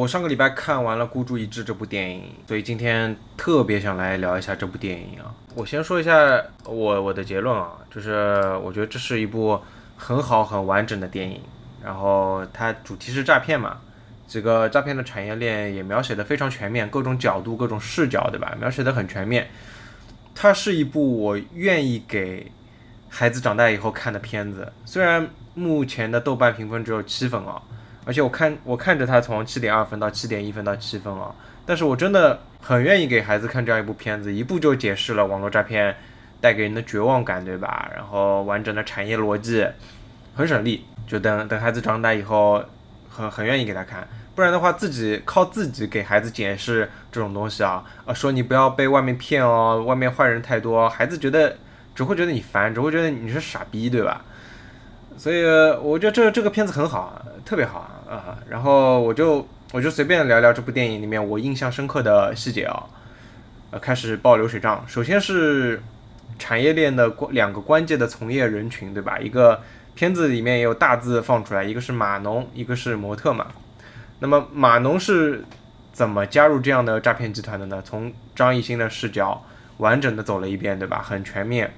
我上个礼拜看完了《孤注一掷》这部电影，所以今天特别想来聊一下这部电影啊。我先说一下我我的结论啊，就是我觉得这是一部很好很完整的电影。然后它主题是诈骗嘛，这个诈骗的产业链也描写的非常全面，各种角度、各种视角，对吧？描写的很全面。它是一部我愿意给孩子长大以后看的片子，虽然目前的豆瓣评分只有七分啊。而且我看我看着它从七点二分到七点一分到七分啊，但是我真的很愿意给孩子看这样一部片子，一部就解释了网络诈骗带给人的绝望感，对吧？然后完整的产业逻辑，很省力。就等等孩子长大以后，很很愿意给他看，不然的话自己靠自己给孩子解释这种东西啊，啊说你不要被外面骗哦，外面坏人太多，孩子觉得只会觉得你烦，只会觉得你是傻逼，对吧？所以我觉得这这个片子很好，特别好啊！然后我就我就随便聊聊这部电影里面我印象深刻的细节啊。呃，开始报流水账。首先是产业链的关两个关键的从业人群，对吧？一个片子里面也有大字放出来，一个是码农，一个是模特嘛。那么码农是怎么加入这样的诈骗集团的呢？从张艺兴的视角完整的走了一遍，对吧？很全面，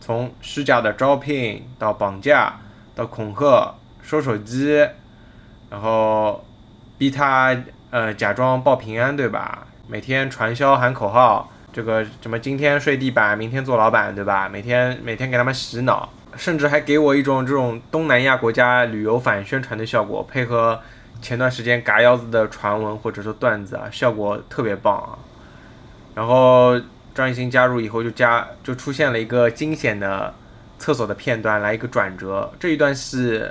从虚假的招聘到绑架。到恐吓、收手机，然后逼他呃假装报平安，对吧？每天传销喊口号，这个什么今天睡地板，明天做老板，对吧？每天每天给他们洗脑，甚至还给我一种这种东南亚国家旅游反宣传的效果，配合前段时间嘎腰子的传闻或者说段子啊，效果特别棒啊。然后张艺兴加入以后，就加就出现了一个惊险的。厕所的片段来一个转折，这一段戏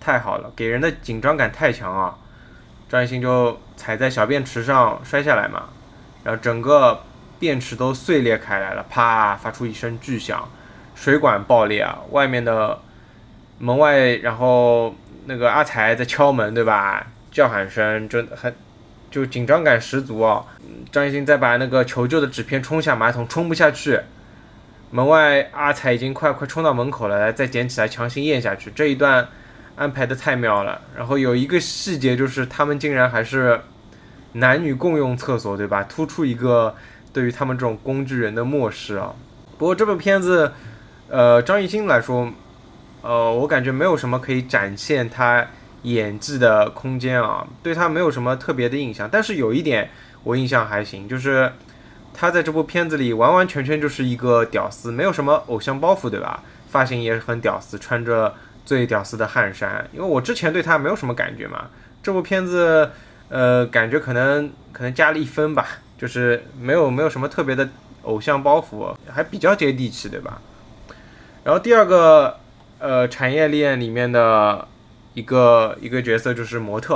太好了，给人的紧张感太强啊！张艺兴就踩在小便池上摔下来嘛，然后整个便池都碎裂开来了，啪，发出一声巨响，水管爆裂啊！外面的门外，然后那个阿才在敲门，对吧？叫喊声真很，就紧张感十足啊！张艺兴再把那个求救的纸片冲下马桶，冲不下去。门外阿才已经快快冲到门口了，再捡起来强行咽下去。这一段安排的太妙了。然后有一个细节就是他们竟然还是男女共用厕所，对吧？突出一个对于他们这种工具人的漠视啊。不过这部片子，呃，张艺兴来说，呃，我感觉没有什么可以展现他演技的空间啊，对他没有什么特别的印象。但是有一点我印象还行，就是。他在这部片子里完完全全就是一个屌丝，没有什么偶像包袱，对吧？发型也很屌丝，穿着最屌丝的汗衫。因为我之前对他没有什么感觉嘛，这部片子，呃，感觉可能可能加了一分吧，就是没有没有什么特别的偶像包袱，还比较接地气，对吧？然后第二个，呃，产业链里面的一个一个角色就是模特，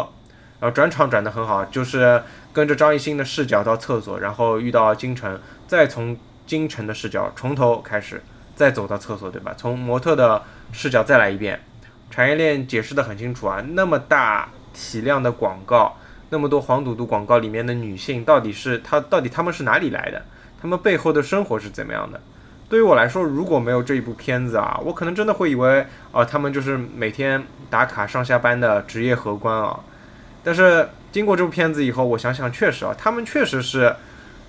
然后转场转的很好，就是。跟着张艺兴的视角到厕所，然后遇到金晨，再从金晨的视角从头开始，再走到厕所，对吧？从模特的视角再来一遍，产业链解释的很清楚啊。那么大体量的广告，那么多黄赌毒广告里面的女性，到底是她到底她们是哪里来的？她们背后的生活是怎么样的？对于我来说，如果没有这一部片子啊，我可能真的会以为啊，她们就是每天打卡上下班的职业荷官啊。但是。经过这部片子以后，我想想，确实啊，他们确实是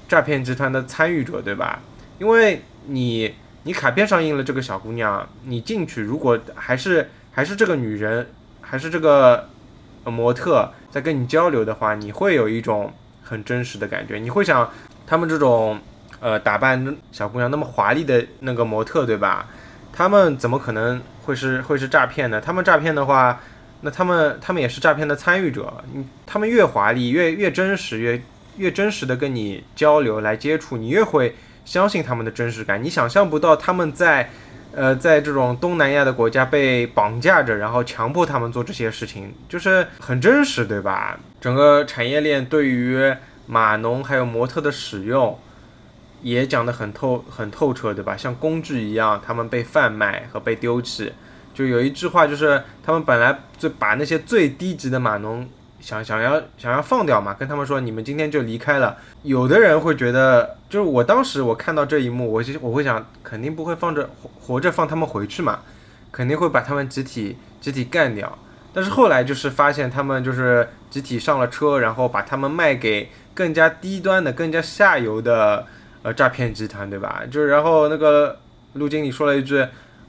诈骗集团的参与者，对吧？因为你你卡片上印了这个小姑娘，你进去如果还是还是这个女人，还是这个模特在跟你交流的话，你会有一种很真实的感觉。你会想，他们这种呃打扮小姑娘那么华丽的那个模特，对吧？他们怎么可能会是会是诈骗呢？他们诈骗的话。那他们，他们也是诈骗的参与者。你，他们越华丽，越越真实，越越真实的跟你交流来接触，你越会相信他们的真实感。你想象不到他们在，呃，在这种东南亚的国家被绑架着，然后强迫他们做这些事情，就是很真实，对吧？整个产业链对于码农还有模特的使用，也讲得很透很透彻，对吧？像工具一样，他们被贩卖和被丢弃。就有一句话，就是他们本来就把那些最低级的码农想想要想要放掉嘛，跟他们说你们今天就离开了。有的人会觉得，就是我当时我看到这一幕，我就我会想，肯定不会放着活活着放他们回去嘛，肯定会把他们集体集体干掉。但是后来就是发现他们就是集体上了车，然后把他们卖给更加低端的、更加下游的呃诈骗集团，对吧？就是然后那个陆经理说了一句：“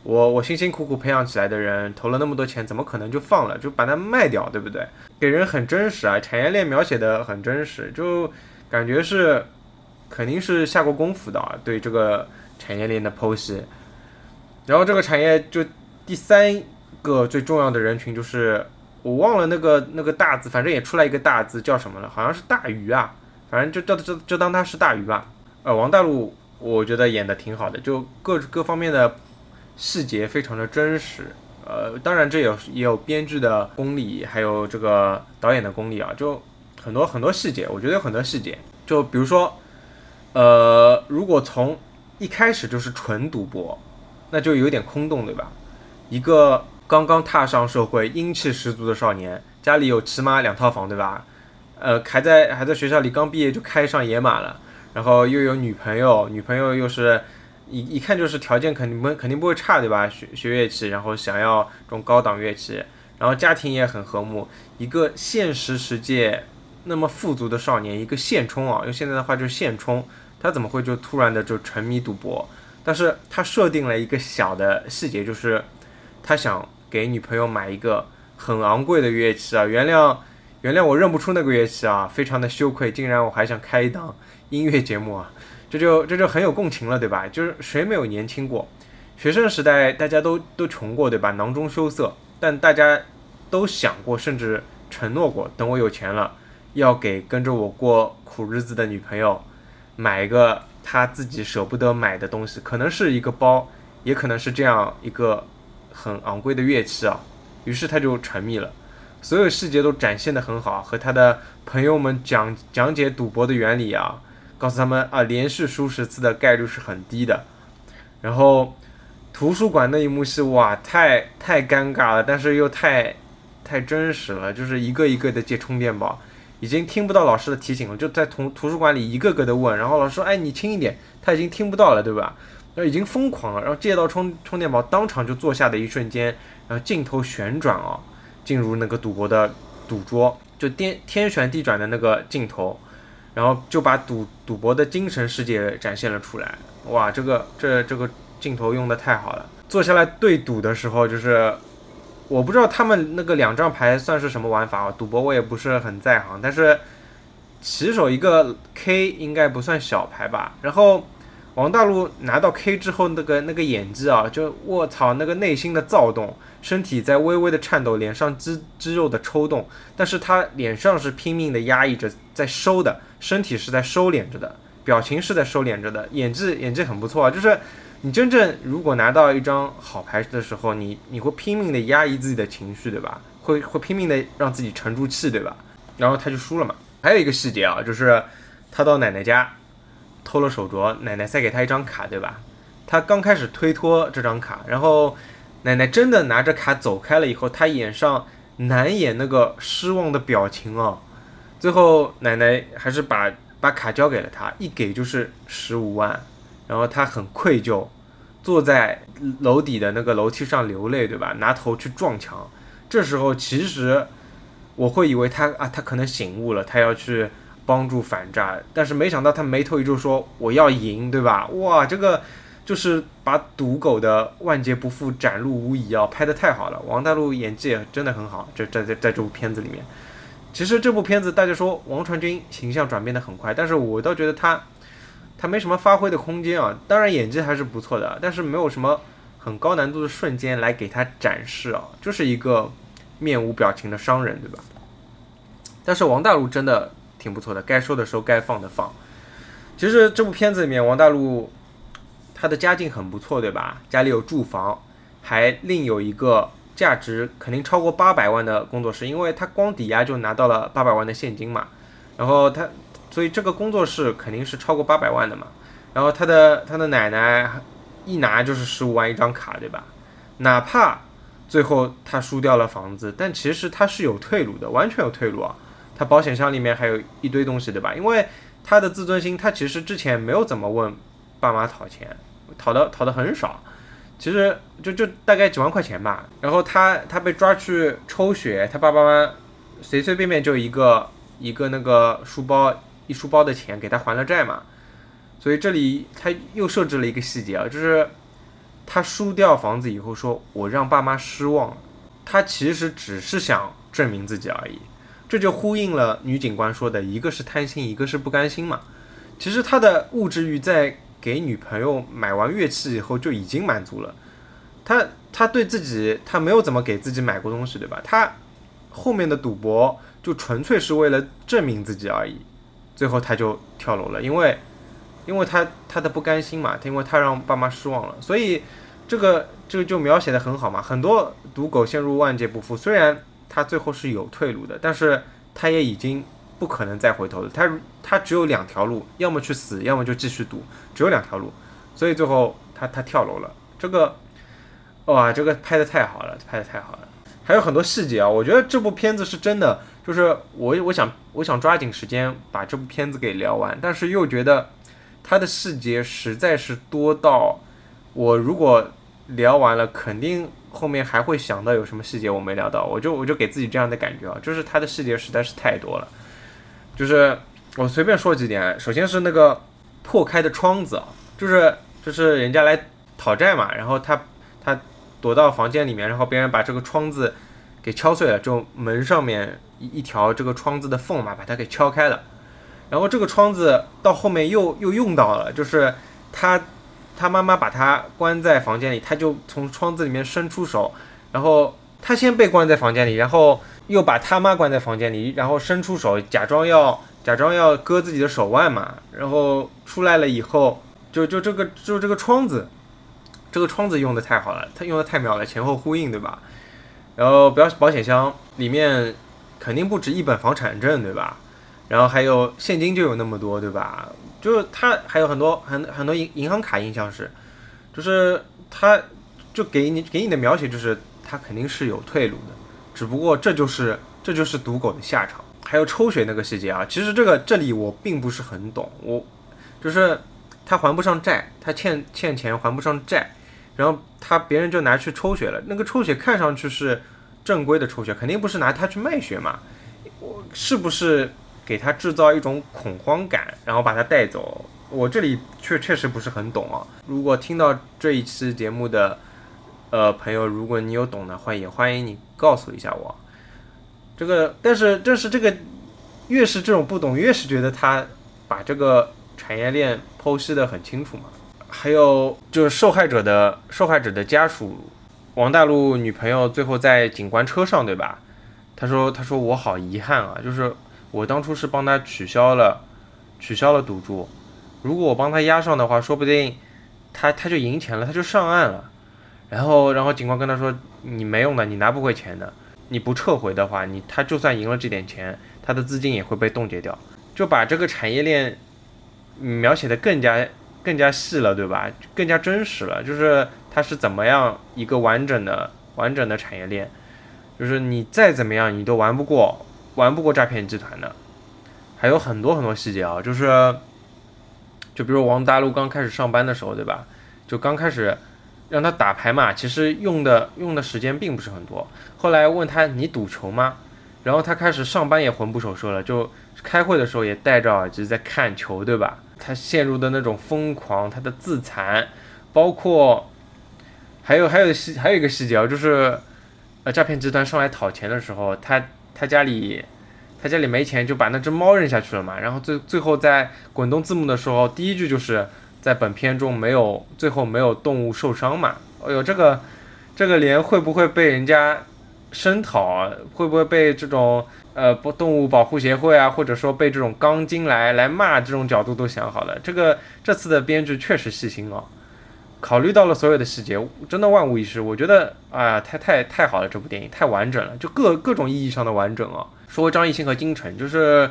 我我辛辛苦苦培养起来的人，投了那么多钱，怎么可能就放了？就把它卖掉，对不对？”给人很真实啊，产业链描写的很真实，就感觉是肯定是下过功夫的啊，对这个产业链的剖析。然后这个产业就第三个最重要的人群就是我忘了那个那个大字，反正也出来一个大字叫什么了，好像是大鱼啊，反正就叫就就当他是大鱼吧。呃，王大陆我觉得演的挺好的，就各各方面的细节非常的真实。呃，当然这有也有编剧的功力，还有这个导演的功力啊，就很多很多细节，我觉得有很多细节，就比如说，呃，如果从一开始就是纯赌博。那就有点空洞，对吧？一个刚刚踏上社会、英气十足的少年，家里有起码两套房，对吧？呃，还在还在学校里刚毕业就开上野马了，然后又有女朋友，女朋友又是一一看就是条件肯定不肯定不会差，对吧？学学乐器，然后想要这种高档乐器，然后家庭也很和睦。一个现实世界那么富足的少年，一个现充啊，用现在的话就是现充，他怎么会就突然的就沉迷赌博？但是他设定了一个小的细节，就是他想给女朋友买一个很昂贵的乐器啊！原谅原谅我认不出那个乐器啊，非常的羞愧，竟然我还想开一档音乐节目啊！这就这就很有共情了，对吧？就是谁没有年轻过？学生时代大家都都穷过，对吧？囊中羞涩，但大家都想过，甚至承诺过，等我有钱了，要给跟着我过苦日子的女朋友买一个。她自己舍不得买的东西，可能是一个包，也可能是这样一个很昂贵的乐器啊。于是他就沉迷了，所有细节都展现的很好，和他的朋友们讲讲解赌博的原理啊，告诉他们啊，连续输十次的概率是很低的。然后图书馆那一幕戏，哇，太太尴尬了，但是又太太真实了，就是一个一个的借充电宝。已经听不到老师的提醒了，就在图图书馆里一个个的问，然后老师说：“哎，你轻一点。”他已经听不到了，对吧？那已经疯狂了，然后借到充充电宝，当场就坐下的一瞬间，然后镜头旋转啊，进入那个赌博的赌桌，就天天旋地转的那个镜头，然后就把赌赌博的精神世界展现了出来。哇，这个这这个镜头用的太好了。坐下来对赌的时候，就是。我不知道他们那个两张牌算是什么玩法啊？赌博我也不是很在行，但是起手一个 K 应该不算小牌吧？然后王大陆拿到 K 之后，那个那个演技啊，就卧槽，那个内心的躁动，身体在微微的颤抖，脸上肌肌肉的抽动，但是他脸上是拼命的压抑着，在收的，身体是在收敛着的，表情是在收敛着的，演技演技很不错啊，就是。你真正如果拿到一张好牌的时候，你你会拼命的压抑自己的情绪，对吧？会会拼命的让自己沉住气，对吧？然后他就输了嘛。还有一个细节啊，就是他到奶奶家偷了手镯，奶奶塞给他一张卡，对吧？他刚开始推脱这张卡，然后奶奶真的拿着卡走开了以后，他眼上难掩那个失望的表情啊。最后奶奶还是把把卡交给了他，一给就是十五万。然后他很愧疚，坐在楼底的那个楼梯上流泪，对吧？拿头去撞墙。这时候其实我会以为他啊，他可能醒悟了，他要去帮助反诈。但是没想到他眉头一皱，说我要赢，对吧？哇，这个就是把赌狗的万劫不复展露无遗啊，拍的太好了。王大陆演技也真的很好，这在在在这部片子里面。其实这部片子大家说王传君形象转变的很快，但是我倒觉得他。他没什么发挥的空间啊，当然演技还是不错的，但是没有什么很高难度的瞬间来给他展示啊，就是一个面无表情的商人，对吧？但是王大陆真的挺不错的，该说的时候该放的放。其实这部片子里面，王大陆他的家境很不错，对吧？家里有住房，还另有一个价值肯定超过八百万的工作室，因为他光抵押就拿到了八百万的现金嘛，然后他。所以这个工作室肯定是超过八百万的嘛，然后他的他的奶奶一拿就是十五万一张卡，对吧？哪怕最后他输掉了房子，但其实他是有退路的，完全有退路啊！他保险箱里面还有一堆东西，对吧？因为他的自尊心，他其实之前没有怎么问爸妈讨钱，讨的讨的很少，其实就就大概几万块钱吧。然后他他被抓去抽血，他爸爸妈妈随随便便就一个一个那个书包一书包的钱给他还了债嘛。所以这里他又设置了一个细节啊，就是他输掉房子以后说：“我让爸妈失望了。”他其实只是想证明自己而已。这就呼应了女警官说的一个是贪心，一个是不甘心嘛。其实他的物质欲在给女朋友买完乐器以后就已经满足了。他他对自己他没有怎么给自己买过东西，对吧？他后面的赌博就纯粹是为了证明自己而已。最后他就跳楼了，因为因为他他的不甘心嘛，他因为他让爸妈失望了，所以这个这个就描写的很好嘛。很多赌狗陷入万劫不复，虽然他最后是有退路的，但是他也已经。不可能再回头的，他他只有两条路，要么去死，要么就继续赌，只有两条路，所以最后他他跳楼了。这个哇，这个拍的太好了，拍的太好了，还有很多细节啊。我觉得这部片子是真的，就是我我想我想抓紧时间把这部片子给聊完，但是又觉得它的细节实在是多到我如果聊完了，肯定后面还会想到有什么细节我没聊到，我就我就给自己这样的感觉啊，就是它的细节实在是太多了。就是我随便说几点，首先是那个破开的窗子，就是就是人家来讨债嘛，然后他他躲到房间里面，然后别人把这个窗子给敲碎了，就门上面一一条这个窗子的缝嘛，把它给敲开了，然后这个窗子到后面又又用到了，就是他他妈妈把他关在房间里，他就从窗子里面伸出手，然后他先被关在房间里，然后。又把他妈关在房间里，然后伸出手，假装要假装要割自己的手腕嘛，然后出来了以后，就就这个就这个窗子，这个窗子用的太好了，它用的太妙了，前后呼应，对吧？然后保保险箱里面肯定不止一本房产证，对吧？然后还有现金就有那么多，对吧？就是他还有很多很很多银银行卡印象是，就是他就给你给你的描写就是他肯定是有退路的。只不过这就是这就是赌狗的下场，还有抽血那个细节啊，其实这个这里我并不是很懂，我就是他还不上债，他欠欠钱还不上债，然后他别人就拿去抽血了，那个抽血看上去是正规的抽血，肯定不是拿他去卖血嘛，我是不是给他制造一种恐慌感，然后把他带走？我这里确确实不是很懂啊，如果听到这一期节目的。呃，朋友，如果你有懂的话，也欢迎你告诉一下我。这个，但是，但是这个，越是这种不懂，越是觉得他把这个产业链剖析的很清楚嘛。还有就是受害者的受害者的家属，王大陆女朋友最后在警官车上，对吧？他说，他说我好遗憾啊，就是我当初是帮他取消了取消了赌注，如果我帮他押上的话，说不定他他就赢钱了，他就上岸了。然后，然后警官跟他说：“你没用的，你拿不回钱的。你不撤回的话，你他就算赢了这点钱，他的资金也会被冻结掉。就把这个产业链描写的更加更加细了，对吧？更加真实了。就是它是怎么样一个完整的完整的产业链，就是你再怎么样，你都玩不过玩不过诈骗集团的。还有很多很多细节啊，就是就比如王大陆刚开始上班的时候，对吧？就刚开始。”让他打牌嘛，其实用的用的时间并不是很多。后来问他你赌球吗？然后他开始上班也魂不守舍了，就开会的时候也戴着耳机在看球，对吧？他陷入的那种疯狂，他的自残，包括还有还有细还有一个细节啊，就是呃诈骗集团上来讨钱的时候，他他家里他家里没钱，就把那只猫扔下去了嘛。然后最最后在滚动字幕的时候，第一句就是。在本片中没有最后没有动物受伤嘛？哎呦，这个这个连会不会被人家声讨啊？会不会被这种呃不动物保护协会啊，或者说被这种钢筋来来骂这种角度都想好了。这个这次的编剧确实细心哦，考虑到了所有的细节，真的万无一失。我觉得啊，太太太好了，这部电影太完整了，就各各种意义上的完整啊。说张艺兴和金晨，就是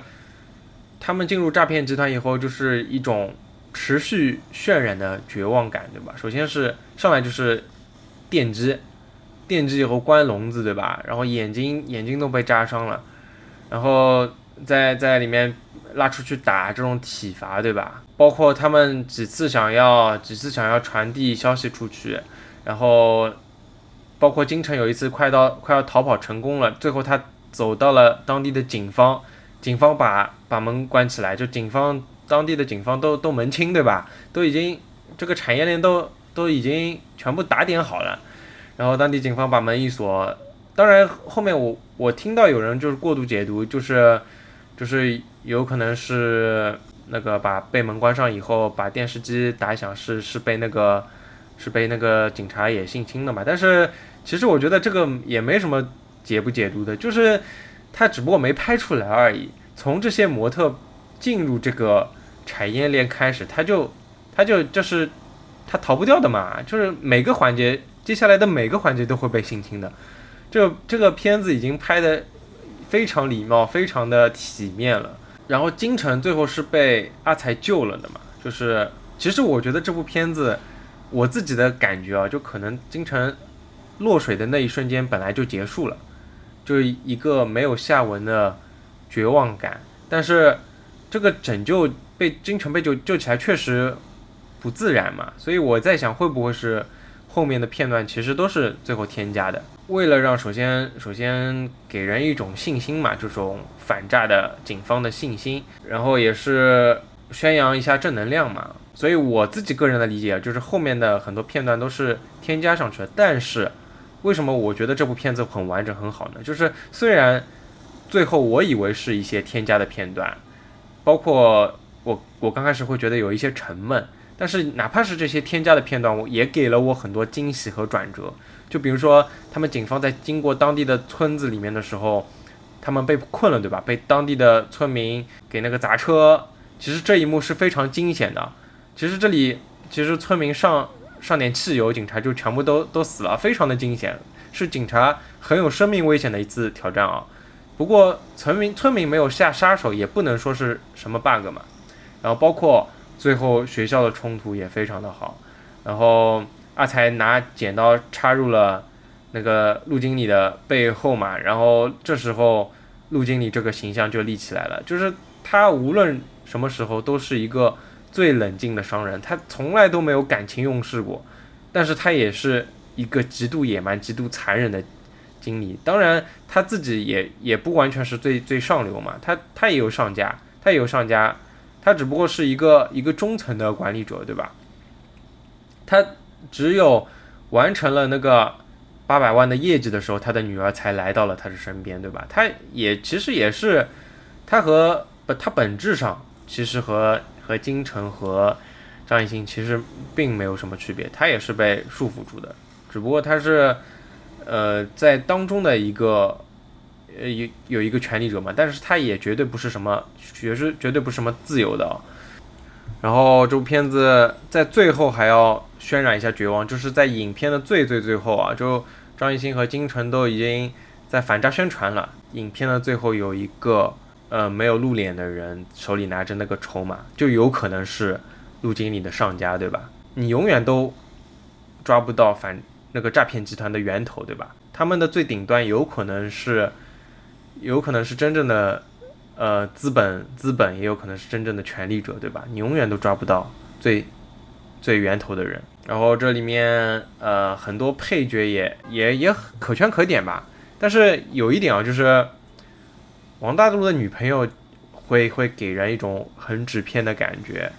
他们进入诈骗集团以后，就是一种。持续渲染的绝望感，对吧？首先是上来就是电击，电击以后关笼子，对吧？然后眼睛眼睛都被扎伤了，然后在在里面拉出去打这种体罚，对吧？包括他们几次想要几次想要传递消息出去，然后包括金城有一次快到快要逃跑成功了，最后他走到了当地的警方，警方把把门关起来，就警方当地的警方都都门清对吧？都已经这个产业链都都已经全部打点好了，然后当地警方把门一锁，当然后面我我听到有人就是过度解读，就是就是有可能是。那个把被门关上以后，把电视机打响是是被那个是被那个警察也性侵的嘛？但是其实我觉得这个也没什么解不解读的，就是他只不过没拍出来而已。从这些模特进入这个产业链开始，他就他就就是他逃不掉的嘛，就是每个环节接下来的每个环节都会被性侵的。这这个片子已经拍的非常礼貌，非常的体面了。然后金城最后是被阿才救了的嘛？就是，其实我觉得这部片子，我自己的感觉啊，就可能金城落水的那一瞬间本来就结束了，就是一个没有下文的绝望感。但是这个拯救被金城被救救起来确实不自然嘛，所以我在想会不会是后面的片段其实都是最后添加的。为了让首先首先给人一种信心嘛，这种反诈的警方的信心，然后也是宣扬一下正能量嘛。所以我自己个人的理解就是后面的很多片段都是添加上去的。但是为什么我觉得这部片子很完整很好呢？就是虽然最后我以为是一些添加的片段，包括我我刚开始会觉得有一些沉闷，但是哪怕是这些添加的片段，我也给了我很多惊喜和转折。就比如说，他们警方在经过当地的村子里面的时候，他们被困了，对吧？被当地的村民给那个砸车，其实这一幕是非常惊险的。其实这里，其实村民上上点汽油，警察就全部都都死了，非常的惊险，是警察很有生命危险的一次挑战啊。不过村民村民没有下杀手，也不能说是什么 bug 嘛。然后包括最后学校的冲突也非常的好，然后。阿才拿剪刀插入了那个陆经理的背后嘛，然后这时候陆经理这个形象就立起来了。就是他无论什么时候都是一个最冷静的商人，他从来都没有感情用事过，但是他也是一个极度野蛮、极度残忍的经理。当然他自己也也不完全是最最上流嘛，他他也有上家，他也有上家，他只不过是一个一个中层的管理者，对吧？他。只有完成了那个八百万的业绩的时候，他的女儿才来到了他的身边，对吧？他也其实也是，他和，他本质上其实和和金城和张艺兴其实并没有什么区别，他也是被束缚住的，只不过他是呃在当中的一个呃有有一个权力者嘛，但是他也绝对不是什么，绝是绝对不是什么自由的。然后这部片子在最后还要渲染一下绝望，就是在影片的最最最后啊，就张艺兴和金晨都已经在反诈宣传了。影片的最后有一个呃没有露脸的人手里拿着那个筹码，就有可能是陆经理的上家，对吧？你永远都抓不到反那个诈骗集团的源头，对吧？他们的最顶端有可能是有可能是真正的。呃，资本资本也有可能是真正的权力者，对吧？你永远都抓不到最最源头的人。然后这里面呃很多配角也也也可圈可点吧。但是有一点啊，就是王大陆的女朋友会会给人一种很纸片的感觉。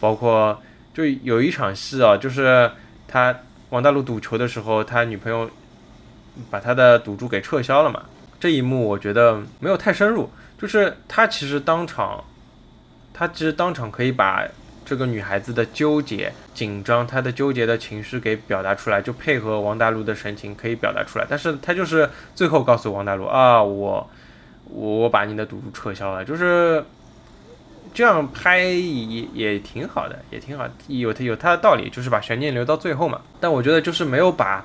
包括就有一场戏啊，就是他王大陆赌球的时候，他女朋友把他的赌注给撤销了嘛。这一幕我觉得没有太深入。就是他其实当场，他其实当场可以把这个女孩子的纠结、紧张，她的纠结的情绪给表达出来，就配合王大陆的神情可以表达出来。但是他就是最后告诉王大陆啊，我我我把你的赌注撤销了，就是这样拍也也挺好的，也挺好，有他有他的道理，就是把悬念留到最后嘛。但我觉得就是没有把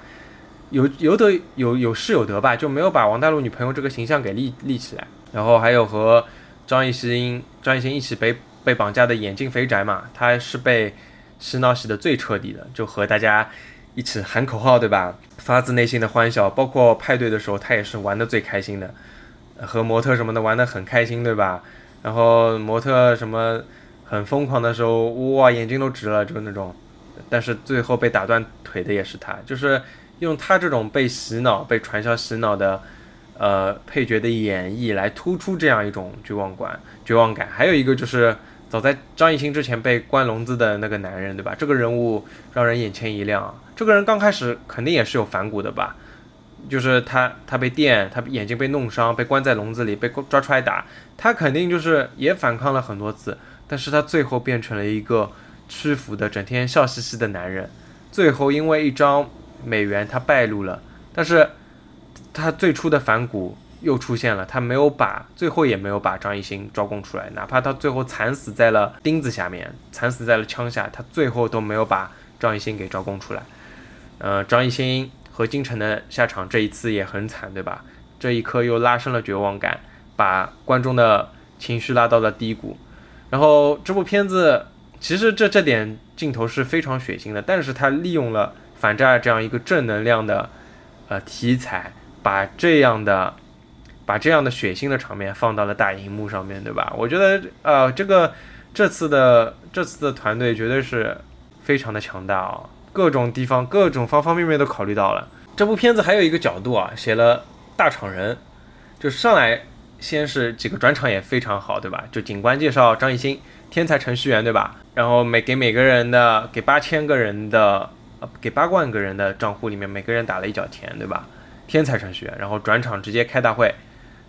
有有得有有失有得吧，就没有把王大陆女朋友这个形象给立立起来。然后还有和张艺兴、张艺兴一起被被绑架的眼镜肥宅嘛，他是被洗脑洗的最彻底的，就和大家一起喊口号，对吧？发自内心的欢笑，包括派对的时候，他也是玩的最开心的，和模特什么的玩的很开心，对吧？然后模特什么很疯狂的时候，哇，眼睛都直了，就是那种但是最后被打断腿的也是他，就是用他这种被洗脑、被传销洗脑的呃配角的演绎来突出这样一种绝望感、绝望感。还有一个就是，早在张艺兴之前被关笼子的那个男人，对吧？这个人物让人眼前一亮。这个人刚开始肯定也是有反骨的吧？就是他，他被电，他眼睛被弄伤，被关在笼子里，被抓出来打，他肯定就是也反抗了很多次，但是他最后变成了一个屈服的、整天笑嘻嘻的男人。最后因为一张美元，他败露了，但是他最初的反骨又出现了，他没有把，最后也没有把张艺兴招供出来，哪怕他最后惨死在了钉子下面，惨死在了枪下，他最后都没有把张艺兴给招供出来。呃，张艺兴。和金晨的下场这一次也很惨，对吧？这一刻又拉升了绝望感，把观众的情绪拉到了低谷。然后这部片子其实这这点镜头是非常血腥的，但是他利用了反诈这样一个正能量的呃题材，把这样的把这样的血腥的场面放到了大荧幕上面对吧？我觉得呃这个这次的这次的团队绝对是非常的强大啊。各种地方、各种方方面面都考虑到了。这部片子还有一个角度啊，写了大厂人，就上来先是几个转场也非常好，对吧？就警官介绍张艺兴，天才程序员，对吧？然后每给每个人的给八千个人的给八万个人的账户里面每个人打了一角钱，对吧？天才程序员，然后转场直接开大会，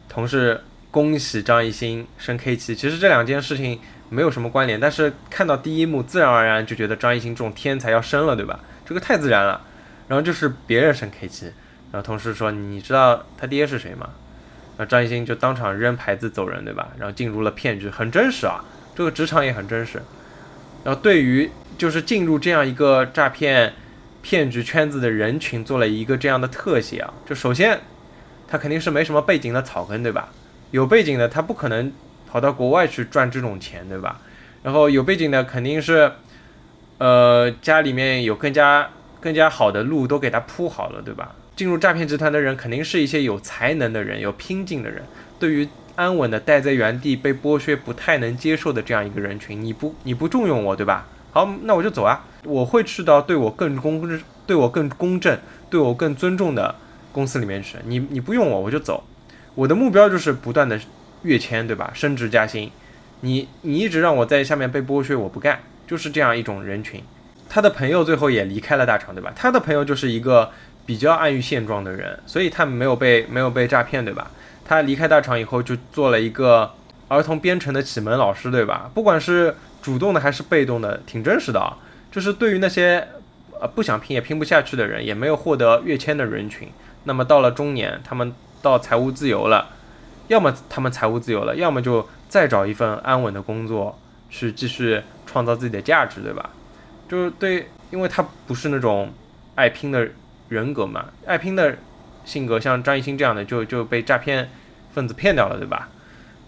同时恭喜张艺兴升 K 七。其实这两件事情。没有什么关联，但是看到第一幕，自然而然就觉得张艺兴这种天才要升了，对吧？这个太自然了。然后就是别人升 K 七，然后同事说：“你知道他爹是谁吗？”然后张艺兴就当场扔牌子走人，对吧？然后进入了骗局，很真实啊，这个职场也很真实。然后对于就是进入这样一个诈骗骗局圈子的人群，做了一个这样的特写啊。就首先，他肯定是没什么背景的草根，对吧？有背景的他不可能。跑到国外去赚这种钱，对吧？然后有背景的肯定是，呃，家里面有更加更加好的路都给他铺好了，对吧？进入诈骗集团的人肯定是一些有才能的人，有拼劲的人。对于安稳的待在原地被剥削不太能接受的这样一个人群，你不你不重用我，对吧？好，那我就走啊！我会去到对我更公正、对我更公正、对我更尊重的公司里面去。你你不用我，我就走。我的目标就是不断的。跃迁对吧？升职加薪，你你一直让我在下面被剥削，我不干，就是这样一种人群。他的朋友最后也离开了大厂，对吧？他的朋友就是一个比较安于现状的人，所以他没有被没有被诈骗，对吧？他离开大厂以后就做了一个儿童编程的启蒙老师，对吧？不管是主动的还是被动的，挺真实的啊。就是对于那些呃不想拼也拼不下去的人，也没有获得跃迁的人群，那么到了中年，他们到财务自由了。要么他们财务自由了，要么就再找一份安稳的工作去继续创造自己的价值，对吧？就是对，因为他不是那种爱拼的人格嘛，爱拼的性格，像张艺兴这样的就就被诈骗分子骗掉了，对吧？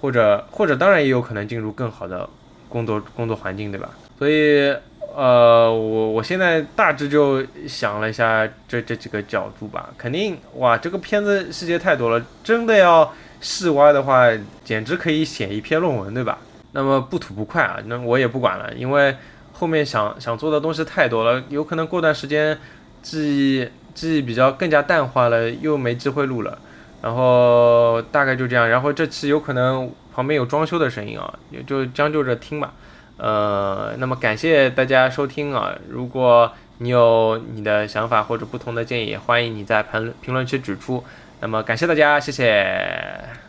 或者或者当然也有可能进入更好的工作工作环境，对吧？所以呃，我我现在大致就想了一下这这几个角度吧，肯定哇，这个片子细节太多了，真的要。细挖的话，简直可以写一篇论文，对吧？那么不吐不快啊，那我也不管了，因为后面想想做的东西太多了，有可能过段时间记忆记忆比较更加淡化了，又没机会录了。然后大概就这样，然后这期有可能旁边有装修的声音啊，也就将就着听吧。呃，那么感谢大家收听啊，如果你有你的想法或者不同的建议，欢迎你在评评论区指出。那么感谢大家，谢谢。